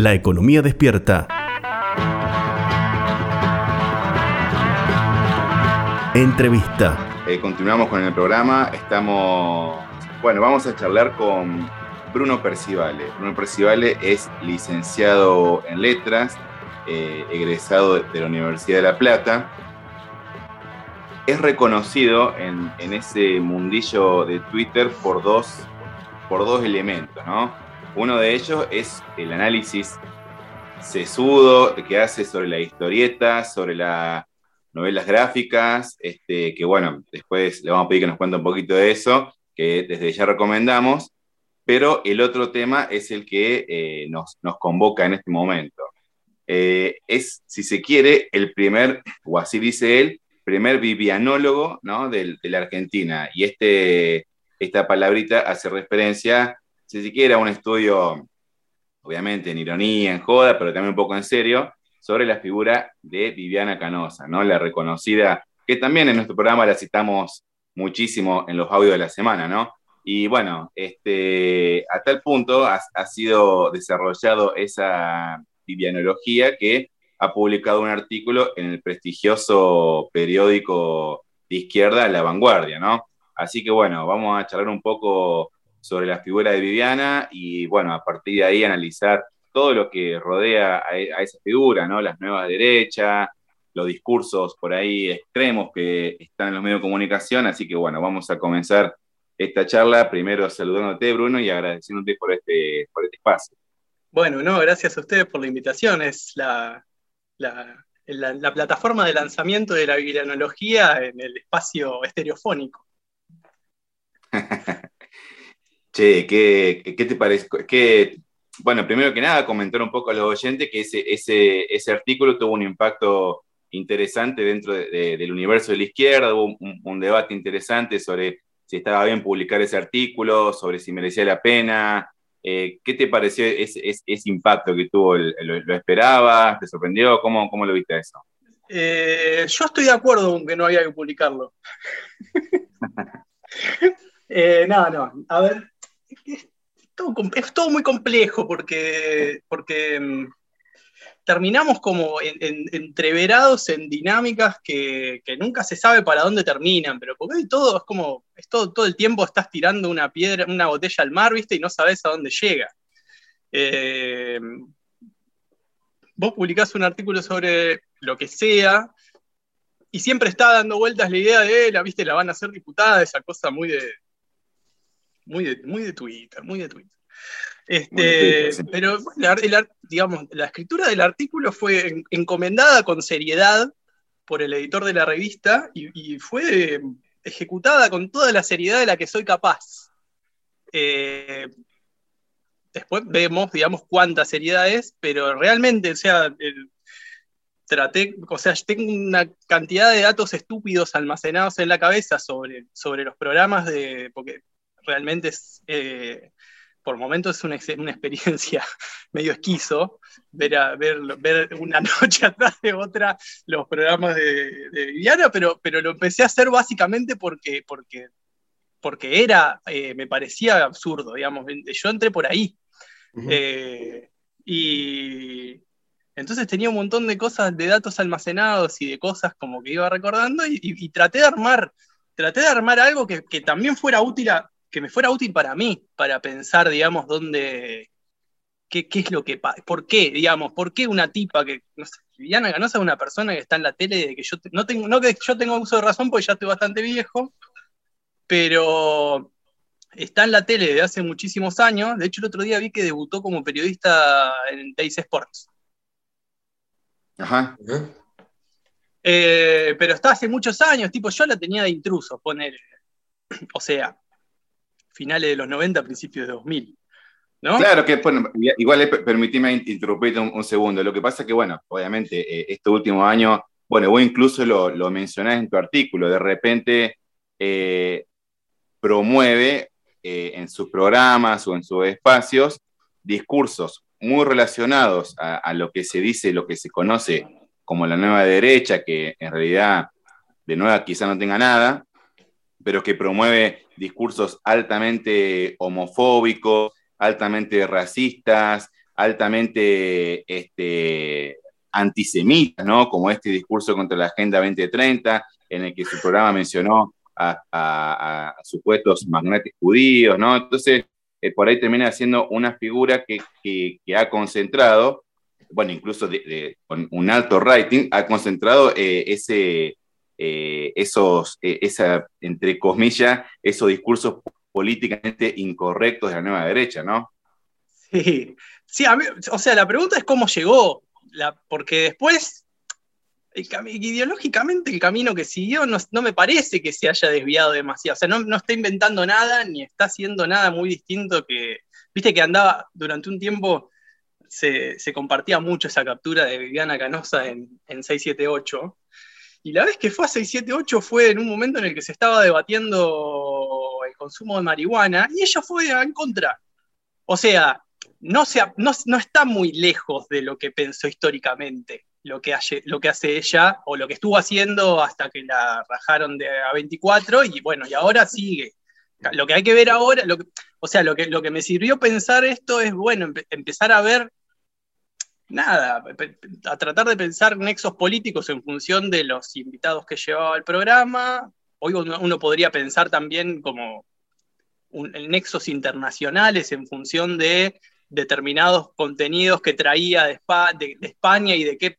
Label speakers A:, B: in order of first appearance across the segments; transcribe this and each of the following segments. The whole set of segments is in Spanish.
A: La economía despierta. Entrevista.
B: Eh, continuamos con el programa. Estamos, bueno, vamos a charlar con Bruno Percivale. Bruno Percivale es licenciado en letras, eh, egresado de la Universidad de La Plata. Es reconocido en, en ese mundillo de Twitter por dos, por dos elementos, ¿no? Uno de ellos es el análisis sesudo que hace sobre la historieta, sobre las novelas gráficas, este, que bueno, después le vamos a pedir que nos cuente un poquito de eso, que desde ya recomendamos, pero el otro tema es el que eh, nos, convoca en este momento. Eh, es, si se quiere, el primer, o así dice él, primer vivianólogo ¿no? de, de la Argentina. Y este, esta palabrita hace referencia si siquiera un estudio, obviamente en ironía, en joda, pero también un poco en serio, sobre la figura de Viviana Canosa, ¿no? La reconocida, que también en nuestro programa la citamos muchísimo en los audios de la semana, ¿no? Y bueno, este, a tal punto ha, ha sido desarrollado esa vivianología que ha publicado un artículo en el prestigioso periódico de izquierda La Vanguardia, ¿no? Así que bueno, vamos a charlar un poco sobre la figura de Viviana y bueno, a partir de ahí analizar todo lo que rodea a, esa figura, ¿no? Las nuevas derechas, los discursos por ahí extremos que están en los medios de comunicación, así que bueno, vamos a comenzar esta charla, primero saludándote Bruno y agradeciéndote por este, por este espacio.
C: Bueno, no, gracias a ustedes por la invitación, es la, la, la plataforma de lanzamiento de la vivianología en el espacio estereofónico.
B: Che, ¿qué, te parece? bueno, primero que nada, comentar un poco a los oyentes que ese, ese, ese artículo tuvo un impacto interesante dentro del universo de la izquierda, hubo un, debate interesante sobre si estaba bien publicar ese artículo, sobre si merecía la pena. Eh, ¿Qué te pareció ese, ese, impacto que tuvo? ¿Lo, esperabas? ¿Te sorprendió? ¿Cómo, cómo lo viste eso?
C: Eh, yo estoy de acuerdo con que no había que publicarlo. eh, no, no. A ver, es todo, muy complejo porque, porque mm, terminamos como entreverados en dinámicas que, nunca se sabe para dónde terminan, pero porque hoy todo es como, es todo, todo el tiempo estás tirando una piedra, una botella al mar, ¿viste? Y no sabes a dónde llega. Eh, vos publicás un artículo sobre lo que sea, y siempre está dando vueltas la idea de, la viste, la van a hacer diputada, esa cosa muy de, muy de, muy de Twitter, muy de Twitter. Este, Pero digamos, la escritura del artículo fue encomendada con seriedad por el editor de la revista y, fue ejecutada con toda la seriedad de la que soy capaz. Eh, después vemos, digamos, cuánta seriedad es, pero realmente, o sea, traté, o sea, tengo una cantidad de datos estúpidos almacenados en la cabeza sobre, sobre los programas de, porque realmente es, eh, por momentos es una, una, experiencia medio esquizo ver, ver, ver, una noche atrás de otra los programas de, Viviana, pero, pero lo empecé a hacer básicamente porque, porque, porque era, eh, me parecía absurdo, digamos, yo entré por ahí. Eh, y entonces tenía un montón de cosas, de datos almacenados y de cosas como que iba recordando y, traté de armar, traté de armar algo que, que también fuera útil a, que me fuera útil para mí, para pensar, digamos, dónde, qué, es lo que, por qué, digamos, por qué una tipa que, no sé, Viviana Ganosa es una persona que está en la tele de que yo, no tengo, no que yo tengo uso de razón porque ya estoy bastante viejo, pero está en la tele desde hace muchísimos años, de hecho el otro día vi que debutó como periodista en Teis Sports.
B: Ajá.
C: Eh, pero está hace muchos años, tipo, yo la tenía de intruso, poner. O sea, finales de los 90, principios de 2000. ¿No?
B: Claro que, bueno, igual permitime interrumpirte un, segundo. Lo que pasa es que, bueno, obviamente, eh, este último año, bueno, vos incluso lo, lo mencionás en tu artículo, de repente eh, promueve eh, en sus programas o en sus espacios discursos muy relacionados a, a, lo que se dice, lo que se conoce como la nueva derecha, que en realidad de nueva quizá no tenga nada, pero que promueve discursos altamente homofóbicos, altamente racistas, altamente este, antisemitas, ¿no? Como este discurso contra la Agenda 2030, en el que su programa mencionó a, supuestos magnates judíos, ¿no? Entonces, eh, por ahí termina siendo una figura que, ha concentrado, bueno, incluso con un alto rating, ha concentrado eh, ese, eh, esos, esa, entre comillas, esos discursos políticamente incorrectos de la nueva derecha, ¿no?
C: Sí, sí o sea, la pregunta es cómo llegó, porque después ideológicamente el camino que siguió no, me parece que se haya desviado demasiado. O sea, no, está inventando nada ni está haciendo nada muy distinto que. Viste que andaba durante un tiempo, se, compartía mucho esa captura de Viviana Canosa en, en 678. Y la vez que fue a 678 fue en un momento en el que se estaba debatiendo el consumo de marihuana y ella fue en contra. O sea, no, no, no está muy lejos de lo que pensó históricamente lo que, hace, lo que hace ella o lo que estuvo haciendo hasta que la rajaron de a 24 y bueno, y ahora sigue. Lo que hay que ver ahora, lo o sea, lo que, lo que me sirvió pensar esto es, bueno, empezar a ver, nada, a tratar de pensar nexos políticos en función de los invitados que llevaba el programa. Hoy uno, podría pensar también como nexos internacionales en función de determinados contenidos que traía de, de, España y de qué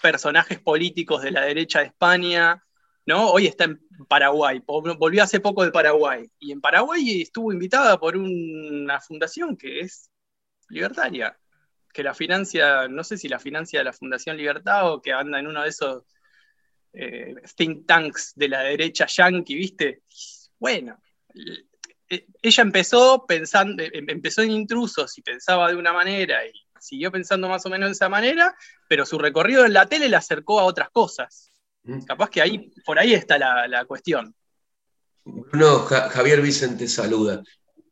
C: personajes políticos de la derecha de España, ¿no? Hoy está en Paraguay, volvió hace poco de Paraguay, y en Paraguay estuvo invitada por una fundación que es libertaria, que la financia, no sé si la financia la Fundación Libertad o que anda en uno de esos eh, think tanks de la derecha yankee, ¿viste? Bueno, e, ella empezó pensando, em, empezó en intrusos y pensaba de una manera y siguió pensando más o menos de esa manera, pero su recorrido en la tele le acercó a otras cosas. Mm. Capaz que ahí, por ahí está la, cuestión.
D: Bruno, Javier Vicente saluda.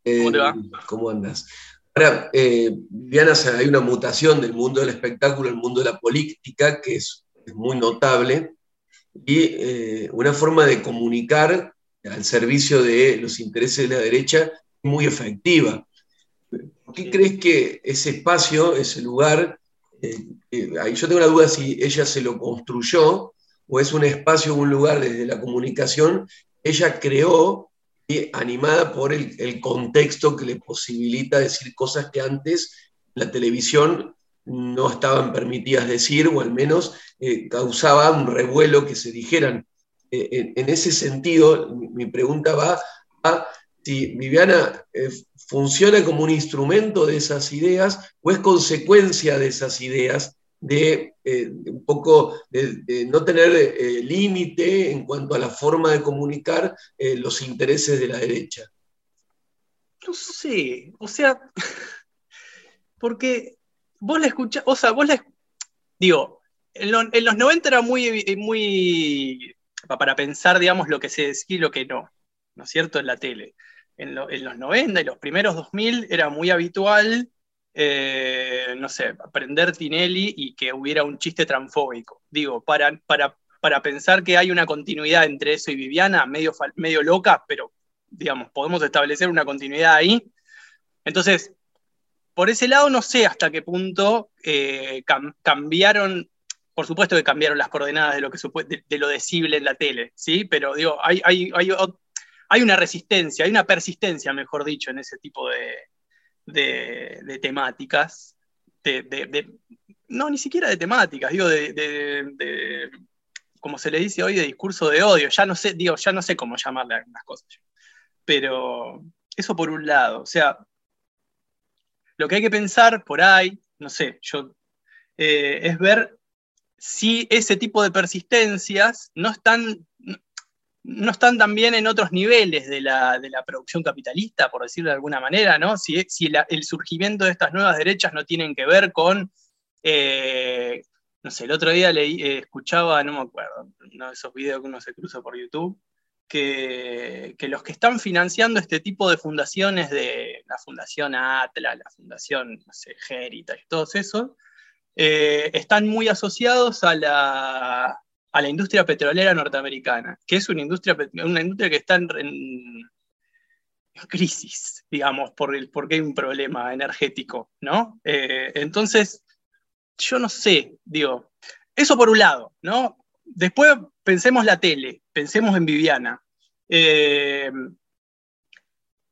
C: ¿Cómo te va?
D: Eh, ¿Cómo andas? Ahora, eh, Diana, hay una mutación del mundo del espectáculo al mundo de la política que es, muy notable y eh, una forma de comunicar al servicio de los intereses de la derecha muy efectiva. ¿Por qué crees que ese espacio, ese lugar, eh, eh, yo tengo la duda si ella se lo construyó o es un espacio, un lugar desde la comunicación, ella creó animada por el, contexto que le posibilita decir cosas que antes la televisión no estaban permitidas decir o al menos eh, causaba un revuelo que se dijeran. en, ese sentido, mi pregunta va a si Viviana eh, funciona como un instrumento de esas ideas o es consecuencia de esas ideas de, eh, un poco de, no tener eh, límite en cuanto a la forma de comunicar los intereses de la derecha.
C: No sé, o sea, porque vos la escuchás, o sea, vos la, digo, en, los 90 era muy, muy, para pensar, digamos, lo que se decía y lo que no, ¿no es cierto?, en la tele en, los 90 y los primeros 2000 era muy habitual, eh, no sé, aprender Tinelli y que hubiera un chiste transfóbico. Digo, para, para, para pensar que hay una continuidad entre eso y Viviana, medio, medio loca, pero digamos, podemos establecer una continuidad ahí. Entonces, por ese lado no sé hasta qué punto eh, cambiaron, por supuesto que cambiaron las coordenadas de lo, que de, lo decible en la tele, ¿sí? Pero digo, hay, hay, hay, hay una resistencia, hay una persistencia, mejor dicho, en ese tipo de, temáticas. no, ni siquiera de temáticas, digo, de, como se le dice hoy, de discurso de odio. Ya no sé, digo, ya no sé cómo llamarle algunas cosas. Pero eso por un lado. O sea, lo que hay que pensar por ahí, no sé, yo, eh, es ver si ese tipo de persistencias no están no están también en otros niveles de la, producción capitalista, por decirlo de alguna manera, ¿no? Si, si el surgimiento de estas nuevas derechas no tienen que ver con, eh, no sé, el otro día eh, escuchaba, no me acuerdo, uno de esos videos que uno se cruza por YouTube, que, los que están financiando este tipo de fundaciones, de la Fundación Atlas, la Fundación, no sé, todos esos, eh, están muy asociados a la, a la industria petrolera norteamericana, que es una industria, una industria que está en, crisis, digamos, por el, porque hay un problema energético, ¿no? Eh, entonces, yo no sé, digo, eso por un lado, ¿no? Después pensemos la tele, pensemos en Viviana. Eh,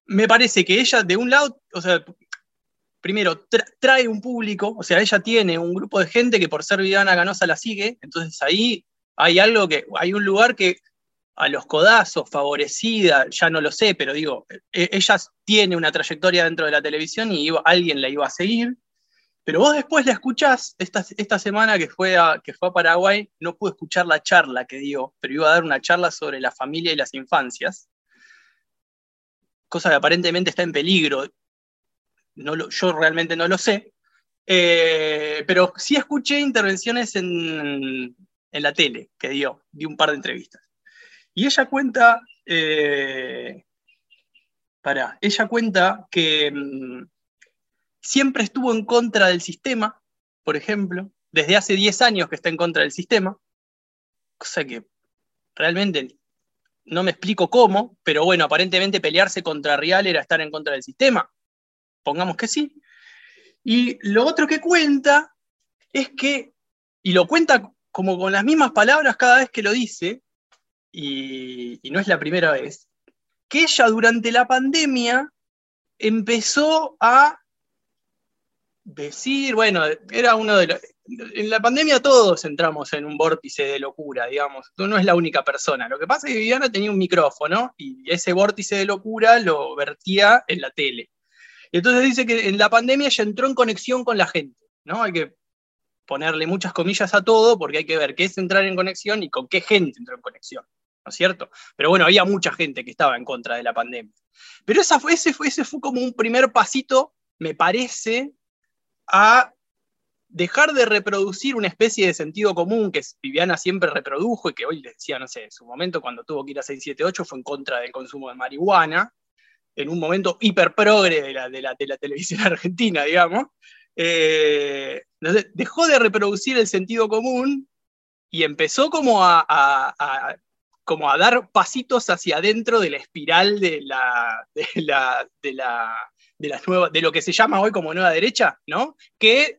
C: me parece que ella, de un lado, o sea, primero, trae un público, o sea, ella tiene un grupo de gente que por ser Viviana Ganosa la sigue, entonces ahí hay algo que, hay un lugar que a los codazos, favorecida, ya no lo sé, pero digo, e, ella tiene una trayectoria dentro de la televisión y alguien la iba a seguir. Pero vos después la escuchás, esta, esta semana que fue, a, que fue a Paraguay, no pude escuchar la charla que dio, pero iba a dar una charla sobre la familia y las infancias, cosa que aparentemente está en peligro. No yo realmente no lo sé, eh, pero sí escuché intervenciones en, en la tele que dio, di un par de entrevistas. Y ella cuenta, eh, para, ella cuenta que mm, siempre estuvo en contra del sistema, por ejemplo, desde hace 10 años que está en contra del sistema, cosa que realmente no me explico cómo, pero bueno, aparentemente pelearse contra Real era estar en contra del sistema, pongamos que sí. Y lo otro que cuenta es que, y lo cuenta como con las mismas palabras cada vez que lo dice, y, no es la primera vez, que ella durante la pandemia empezó a decir, bueno, era uno de los... En la pandemia todos entramos en un vórtice de locura, digamos. Tú no es la única persona. Lo que pasa es que Viviana tenía un micrófono y ese vórtice de locura lo vertía en la tele. Y entonces dice que en la pandemia ella entró en conexión con la gente, ¿no? Hay que ponerle muchas comillas a todo porque hay que ver qué es entrar en conexión y con qué gente entró en conexión. ¿no es cierto? Pero bueno, había mucha gente que estaba en contra de la pandemia. Pero esa fue, ese, fue, ese fue como un primer pasito, me parece, a dejar de reproducir una especie de sentido común que Viviana siempre reprodujo y que hoy le decía, no sé, en su momento cuando tuvo que ir a 678 fue en contra del consumo de marihuana, en un momento hiper progre de la, de la, televisión argentina, digamos. Eh, dejó de reproducir el sentido común y empezó como a, como a dar pasitos hacia adentro de la espiral de la, de la, de la, de de lo que se llama hoy como nueva derecha, ¿no? Que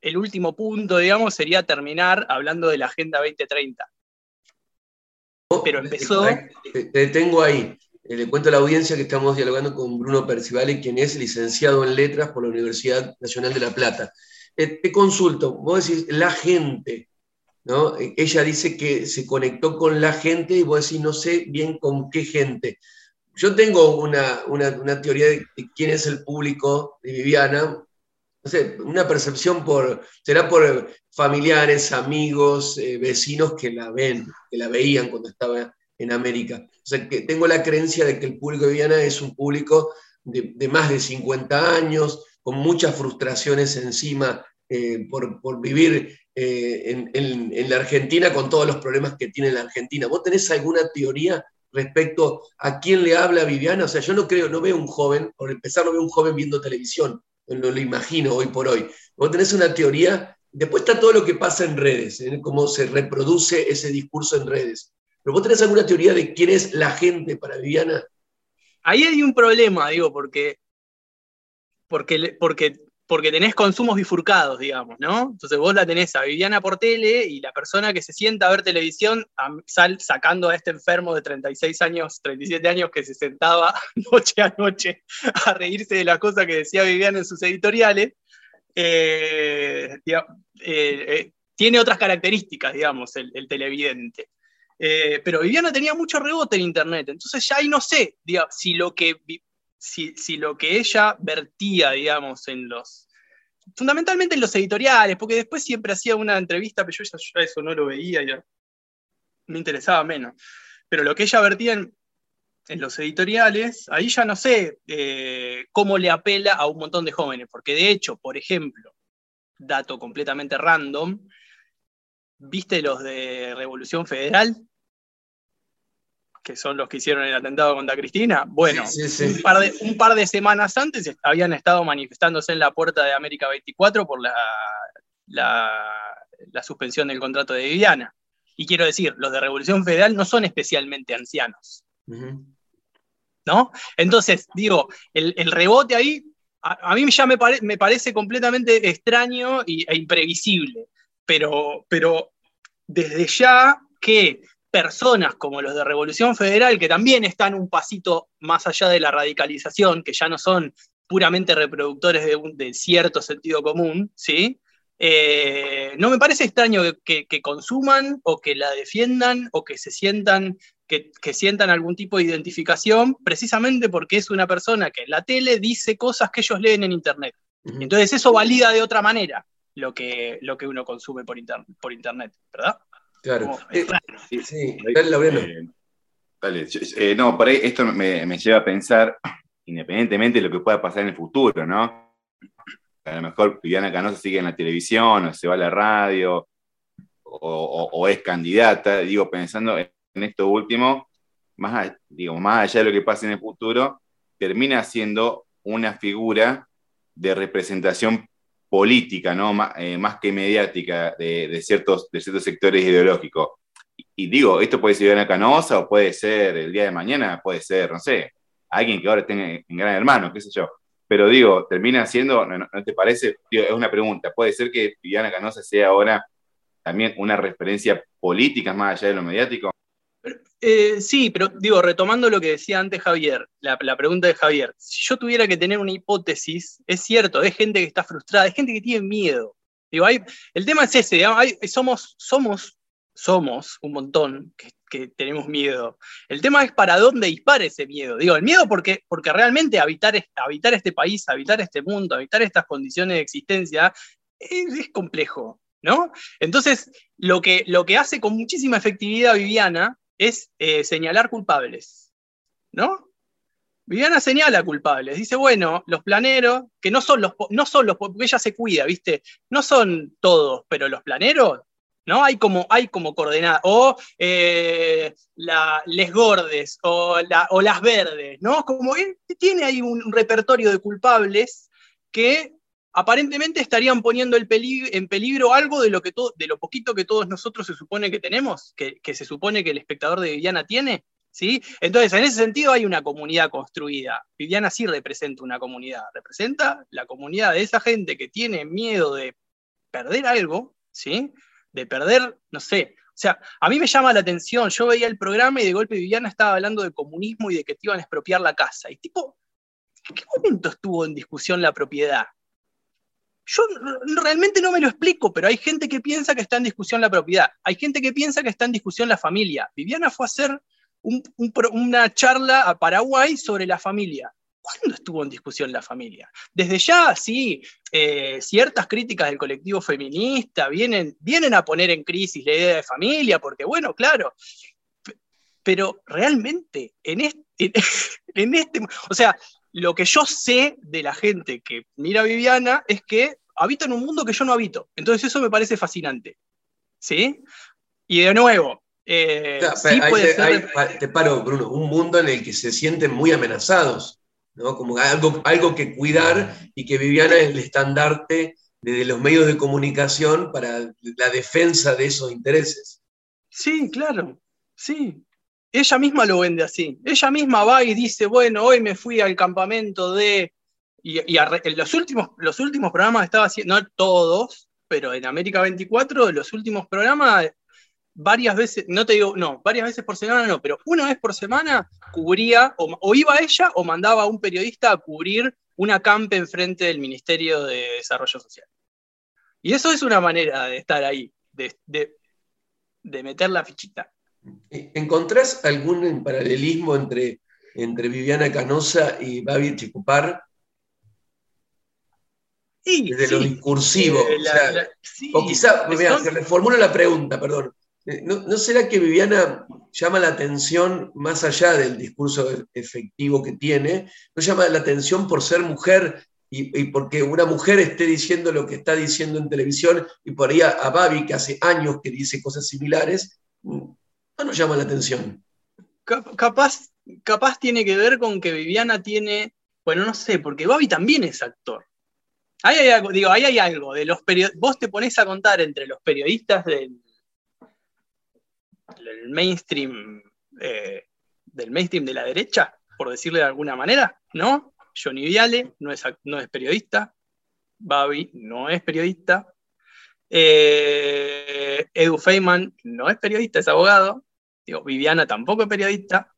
C: el último punto, digamos, sería terminar hablando de la Agenda 2030. Pero empezó...
D: Te detengo ahí. Eh, le cuento a la audiencia que estamos dialogando con Bruno Percivale, quien es licenciado en letras por la Universidad Nacional de La Plata. Eh, te consulto, vos decís, la gente, e, ella dice que se conectó con la gente y vos decís, no sé bien con qué gente. Yo tengo una, teoría de, quién es el público de Viviana, no sé, una percepción por, será por familiares, amigos, eh, vecinos que la ven, que la veían cuando estaba en América. O sea, que tengo la creencia de que el público de Viviana es un público de, más de 50 años, con muchas frustraciones encima eh, por, por, vivir eh, en, la Argentina con todos los problemas que tiene la Argentina. ¿Vos tenés alguna teoría respecto a quién le habla a Viviana? O sea, yo no creo, no veo un joven, por empezar no veo un joven viendo televisión, no lo imagino hoy por hoy. Vos tenés una teoría, después está todo lo que pasa en redes, cómo se reproduce ese discurso en redes. Pero vos tenés alguna teoría de quién es la gente para Viviana?
C: Ahí hay un problema, digo, porque, porque, porque porque tenés consumos bifurcados, digamos, ¿no? Entonces vos la tenés a Viviana por tele y la persona que se sienta a ver televisión sal, sacando a este enfermo de 36 años, 37 años que se sentaba noche a noche a reírse de las cosas que decía Viviana en sus editoriales, eh, eh, eh, tiene otras características, digamos, el, televidente. Pero Viviana tenía mucho rebote en Internet, entonces ya ahí no sé si lo que si, lo que ella vertía, digamos, en los, fundamentalmente en los editoriales, porque después siempre hacía una entrevista, pero yo ya, eso no lo veía, ya me interesaba menos. Pero lo que ella vertía en, los editoriales, ahí ya no sé eh, cómo le apela a un montón de jóvenes, porque de hecho, por ejemplo, dato completamente random, ¿viste los de Revolución Federal? que son los que hicieron el atentado contra Cristina, bueno, Un, par de, semanas antes habían estado manifestándose en la puerta de América 24 por la, la, suspensión del contrato de Viviana. Y quiero decir, los de Revolución Federal no son especialmente ancianos. ¿no? Entonces, digo, el, rebote ahí, a, mí ya me, me, parece completamente extraño y, e imprevisible, pero, pero desde ya que personas como los de Revolución Federal, que también están un pasito más allá de la radicalización, que ya no son puramente reproductores de, un, de cierto sentido común, ¿sí? Eh, no me parece extraño que, consuman o que la defiendan o que se sientan, que, sientan algún tipo de identificación, precisamente porque es una persona que en la tele dice cosas que ellos leen en Internet. Entonces eso valida de otra manera lo que, lo que uno consume por, por Internet, ¿verdad?
D: Claro.
B: Eh, sí, dale, eh, no, por ahí esto me, me lleva a pensar, independientemente de lo que pueda pasar en el futuro, ¿no? a lo mejor Viviana Canosa sigue en la televisión o se va a la radio o, es candidata, digo, pensando en esto último, más, digo, más allá de lo que pase en el futuro, termina siendo una figura de representación política, ¿no? Eh, más, que mediática de, ciertos, de ciertos sectores ideológicos. Y, digo, esto puede ser Viviana Canosa o puede ser el día de mañana, puede ser, no sé, alguien que ahora esté en Gran Hermano, qué sé yo. Pero digo, termina siendo, ¿no, te parece? es una pregunta. ¿Puede ser que Viviana Canosa sea ahora también una referencia política más allá de lo mediático?
C: Eh, sí, pero digo, retomando lo que decía antes Javier, la, pregunta de Javier, si yo tuviera que tener una hipótesis, es cierto, hay gente que está frustrada, hay gente que tiene miedo. Digo, el tema es ese, somos, somos, somos un montón que, tenemos miedo. El tema es para dónde dispara ese miedo. Digo, el miedo porque, porque realmente habitar, este país, habitar este mundo, habitar estas condiciones de existencia es, complejo, ¿no? Entonces, lo que, lo que hace con muchísima efectividad Viviana es eh, señalar culpables, ¿no? Viviana señala culpables, dice, bueno, los planeros, que no son los, no son los, porque ella se cuida, ¿viste? No son todos, pero los planeros ¿no? Hay como, hay como coordenadas, o eh, les gordes, o, las verdes, ¿no? Como él tiene ahí un, repertorio de culpables que aparentemente estarían poniendo en peligro algo de lo, que de lo poquito que todos nosotros se supone que tenemos, que, se supone que el espectador de Viviana tiene. ¿Sí? Entonces, en ese sentido hay una comunidad construida. Viviana sí representa una comunidad, representa la comunidad de esa gente que tiene miedo de perder algo, ¿sí? de perder, no sé. O sea, a mí me llama la atención, yo veía el programa y de golpe Viviana estaba hablando de comunismo y de que te iban a expropiar la casa. Y tipo, ¿en qué momento estuvo en discusión la propiedad? Yo realmente no me lo explico, pero hay gente que piensa que está en discusión la propiedad. Hay gente que piensa que está en discusión la familia. Viviana fue a hacer una charla a Paraguay sobre la familia. ¿Cuándo estuvo en discusión la familia? Desde ya, sí, eh, ciertas críticas del colectivo feminista vienen, vienen a poner en crisis la idea de familia, porque bueno, claro, pero realmente en este, en este, o sea, lo que yo sé de la gente que mira a Viviana es que habita en un mundo que yo no habito. Entonces eso me parece fascinante. ¿Sí? Y de nuevo,
D: eh, sí puede ser... te paro, Bruno, un mundo en el que se sienten muy amenazados. Como algo, algo que cuidar y que Viviana es el estandarte de los medios de comunicación para la defensa de esos intereses.
C: Sí, claro, sí. Ella misma lo vende así. Ella misma va y dice, bueno, hoy me fui al campamento de... Y, en los últimos, los últimos programas estaba haciendo, no todos, pero en América 24, los últimos programas varias veces, no te digo, no, varias veces por semana no, pero una vez por semana cubría, o, iba ella o mandaba a un periodista a cubrir una campe enfrente del Ministerio de Desarrollo Social. Y eso es una manera de estar ahí, de, meter la fichita.
D: ¿Encontrás algún paralelismo entre, entre Viviana Canosa y Babi Chicupar? Sí, Desde lo discursivo. Eh, o, quizá, se reformulo la pregunta, perdón. Eh, ¿No, será que Viviana llama la atención, más allá del discurso efectivo que tiene, no llama la atención por ser mujer y, porque una mujer esté diciendo lo que está diciendo en televisión y por ahí a, Babi, que hace años que dice cosas similares, no nos llama la atención?
C: Capaz, capaz tiene que ver con que Viviana tiene, bueno, no sé, porque Babi también es actor. Ahí hay algo, digo, ahí hay algo de los vos te pones a contar entre los periodistas del el mainstream eh, del mainstream de la derecha, por decirle de alguna manera, ¿no? Johnny Viale no es, no es periodista, Babi no es periodista, eh, Edu Feynman no es periodista, es abogado, digo, Viviana tampoco es periodista.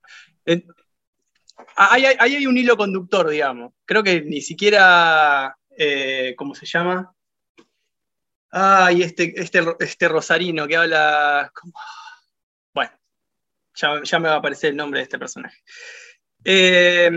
C: ahí, hay, un hilo conductor, digamos. Creo que ni siquiera, eh, ¿cómo se llama? Ay, este, este, este rosarino que habla. Bueno, ya, me va a aparecer el nombre de este personaje. Eh,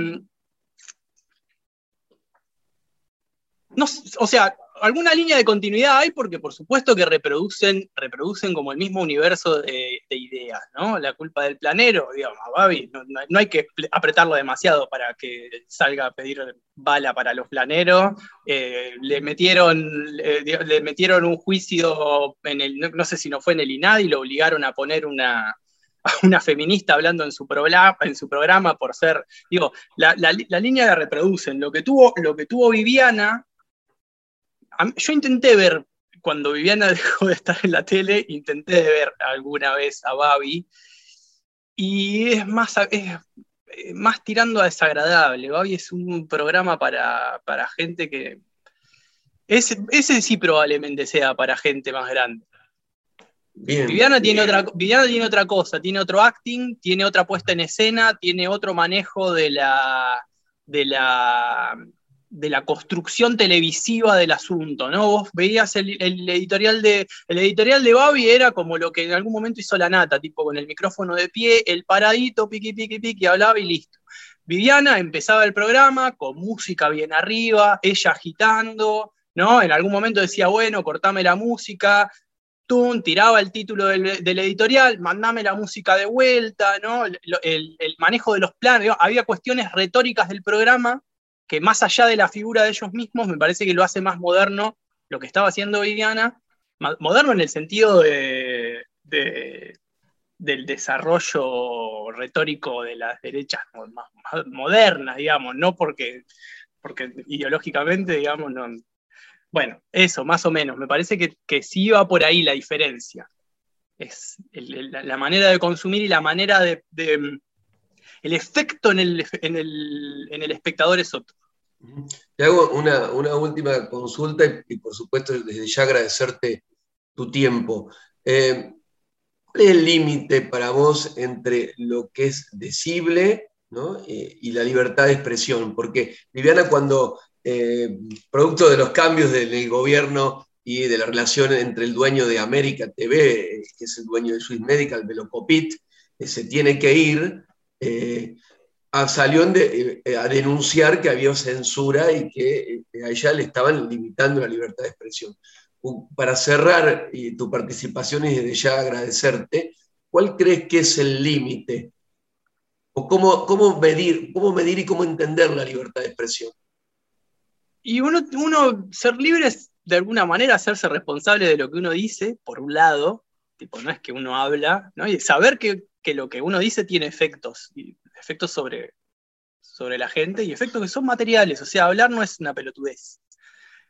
C: no, o sea, alguna línea de continuidad hay porque por supuesto que reproducen, reproducen como el mismo universo de, ideas, ¿no? La culpa del planero, digamos, Babi, no, hay que apretarlo demasiado para que salga a pedir bala para los planeros. Eh, le, metieron, le, metieron un juicio en el, no, sé si no fue en el INAD y lo obligaron a poner una, una feminista hablando en su, programa, en su programa por ser, digo, la, línea la reproducen. Lo que tuvo, lo que tuvo Viviana yo intenté ver, cuando Viviana dejó de estar en la tele, intenté ver alguna vez a Babi, y es más, más tirando a desagradable. Babi es un programa para, gente que... Ese, ese, sí probablemente sea para gente más grande. Viviana, Tiene otra, Viviana tiene otra cosa, tiene otro acting, tiene otra puesta en escena, tiene otro manejo de la, de la de la construcción televisiva del asunto, ¿no? Vos veías el, editorial de el editorial de Babi era como lo que en algún momento hizo la nata, tipo con el micrófono de pie, el paradito, piqui, piqui, piqui, hablaba y listo. Viviana empezaba el programa con música bien arriba, ella agitando, ¿no? En algún momento decía, bueno, cortame la música, Tun, tiraba el título del, editorial, mandame la música de vuelta, ¿no? El, manejo de los planes, había cuestiones retóricas del programa que más allá de la figura de ellos mismos, me parece que lo hace más moderno lo que estaba haciendo Viviana, moderno en el sentido de, del desarrollo retórico de las derechas más, modernas, digamos, no porque, porque ideológicamente, digamos, no. Bueno, eso, más o menos. Me parece que, que sí va por ahí la diferencia. Es la, manera de consumir y la manera de, el efecto en el, en el, espectador es otro.
D: Te hago una, última consulta y, por supuesto desde ya agradecerte tu tiempo. Eh, ¿Cuál es el límite para vos entre lo que es decible eh, y la libertad de expresión? Porque Viviana cuando, eh, producto de los cambios del gobierno y de la relación entre el dueño de América TV, que es el dueño de Swiss Medical, Velocopit, se tiene que ir, salió eh, a denunciar que había censura y que eh, a ella le estaban limitando la libertad de expresión. Para cerrar y tu participación y desde ya agradecerte, ¿cuál crees que es el límite? ¿O cómo, cómo, medir, cómo medir y cómo entender la libertad de expresión?
C: Y uno, uno, ser libre es de alguna manera hacerse responsable de lo que uno dice, por un lado, tipo, no es que uno habla, ¿no? y saber que, que lo que uno dice tiene efectos. Y efectos sobre, sobre la gente y efectos que son materiales, o sea, hablar no es una pelotudez.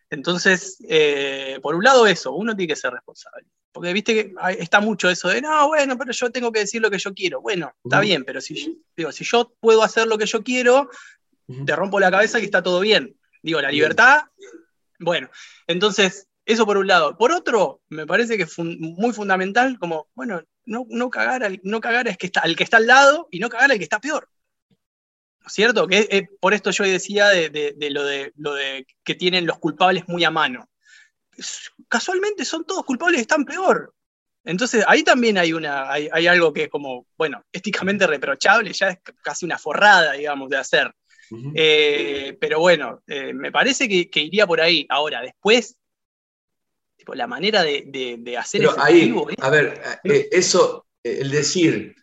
C: Entonces, eh, por un lado eso, uno tiene que ser responsable. Porque viste que está mucho eso de, no, bueno, pero yo tengo que decir lo que yo quiero. Bueno, está bien, pero si, digo, si yo puedo hacer lo que yo quiero, te rompo la cabeza que está todo bien. Digo, la libertad, bueno, entonces, eso por un lado. Por otro, me parece que es muy fundamental como, bueno, no, cagar, al, no cagar es que está, al que está al lado y no cagar al que está peor. ¿No es cierto? Que eh, por esto yo decía de, lo de lo de que tienen los culpables muy a mano. Casualmente son todos culpables y están peor. Entonces ahí también hay, una, hay, algo que es como, bueno, éticamente reprochable, ya es casi una forrada, digamos, de hacer. Eh, pero bueno, eh, me parece que, que, iría por ahí. Ahora, después la manera de, hacer
D: Pero ahí, a ver, eh, eso, eh, el decir,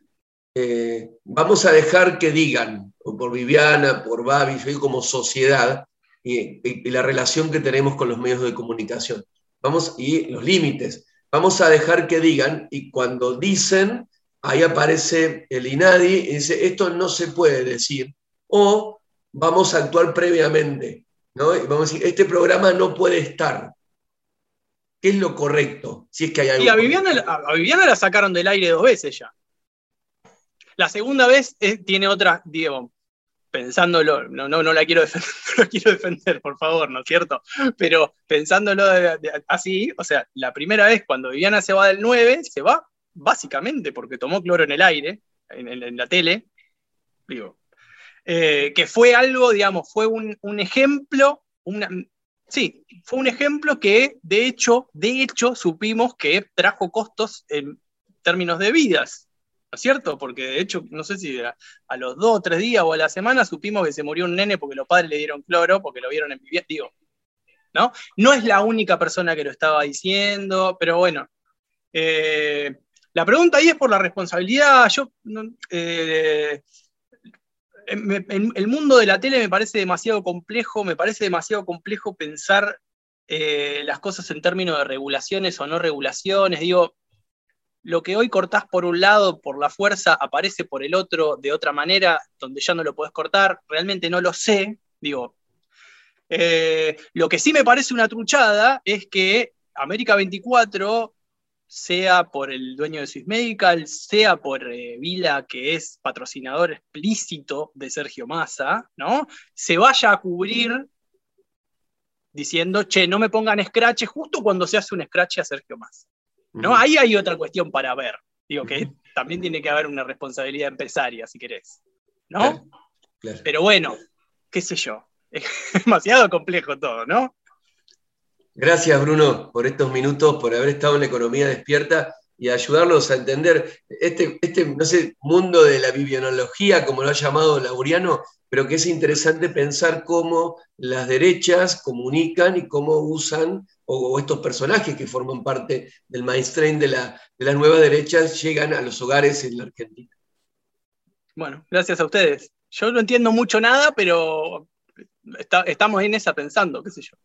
D: eh, vamos a dejar que digan, por Viviana, por Babi, yo como sociedad, y, la relación que tenemos con los medios de comunicación. Vamos, y los límites. Vamos a dejar que digan, y cuando dicen, ahí aparece el INADI y dice, esto no se puede decir, o vamos a actuar previamente, ¿no? Y vamos a decir, este programa no puede estar, ¿Qué es lo correcto? Si es que hay algo.
C: Y a Viviana, la sacaron del aire dos veces ya. La segunda vez tiene otra, Diego. pensándolo, no, no, no, la quiero defender, no la quiero defender, por favor, ¿no es cierto? Pero pensándolo así, o sea, la primera vez cuando Viviana se va del 9, se va básicamente porque tomó cloro en el aire, en, la tele, digo, eh, que fue algo, digamos, fue un, un ejemplo, una, sí, fue un ejemplo que de hecho, de hecho, supimos que trajo costos en términos de vidas, ¿no es cierto? Porque de hecho, no sé si a, los dos o tres días o a la semana supimos que se murió un nene porque los padres le dieron cloro, porque lo vieron en vivienda. Digo, ¿no? No es la única persona que lo estaba diciendo, pero bueno. Eh, la pregunta ahí es por la responsabilidad. Yo, eh, el mundo de la tele me parece demasiado complejo, me parece demasiado complejo pensar eh, las cosas en términos de regulaciones o no regulaciones. Digo, lo que hoy cortás por un lado por la fuerza aparece por el otro de otra manera, donde ya no lo podés cortar, realmente no lo sé, digo. Eh, lo que sí me parece una truchada es que América 24, sea por el dueño de Swiss Medical, sea por eh, Vila, que es patrocinador explícito de Sergio Massa, ¿no? Se vaya a cubrir diciendo, che, no me pongan scratch justo cuando se hace un scratch a Sergio Massa. ¿no? Ahí hay otra cuestión para ver. Digo que también tiene que haber una responsabilidad empresaria, si querés. ¿No? Pero bueno, qué sé yo. Es demasiado complejo todo, ¿no?
D: Gracias, Bruno, por estos minutos, por haber estado en economía despierta y ayudarnos a entender este, este no sé, mundo de la biblionología, como lo ha llamado Lauriano, pero que es interesante pensar cómo las derechas comunican y cómo usan o, estos personajes que forman parte del mainstream de, la, de las nuevas derechas llegan a los hogares en la Argentina.
C: Bueno, gracias a ustedes. Yo no entiendo mucho nada, pero estamos en esa pensando, qué sé yo.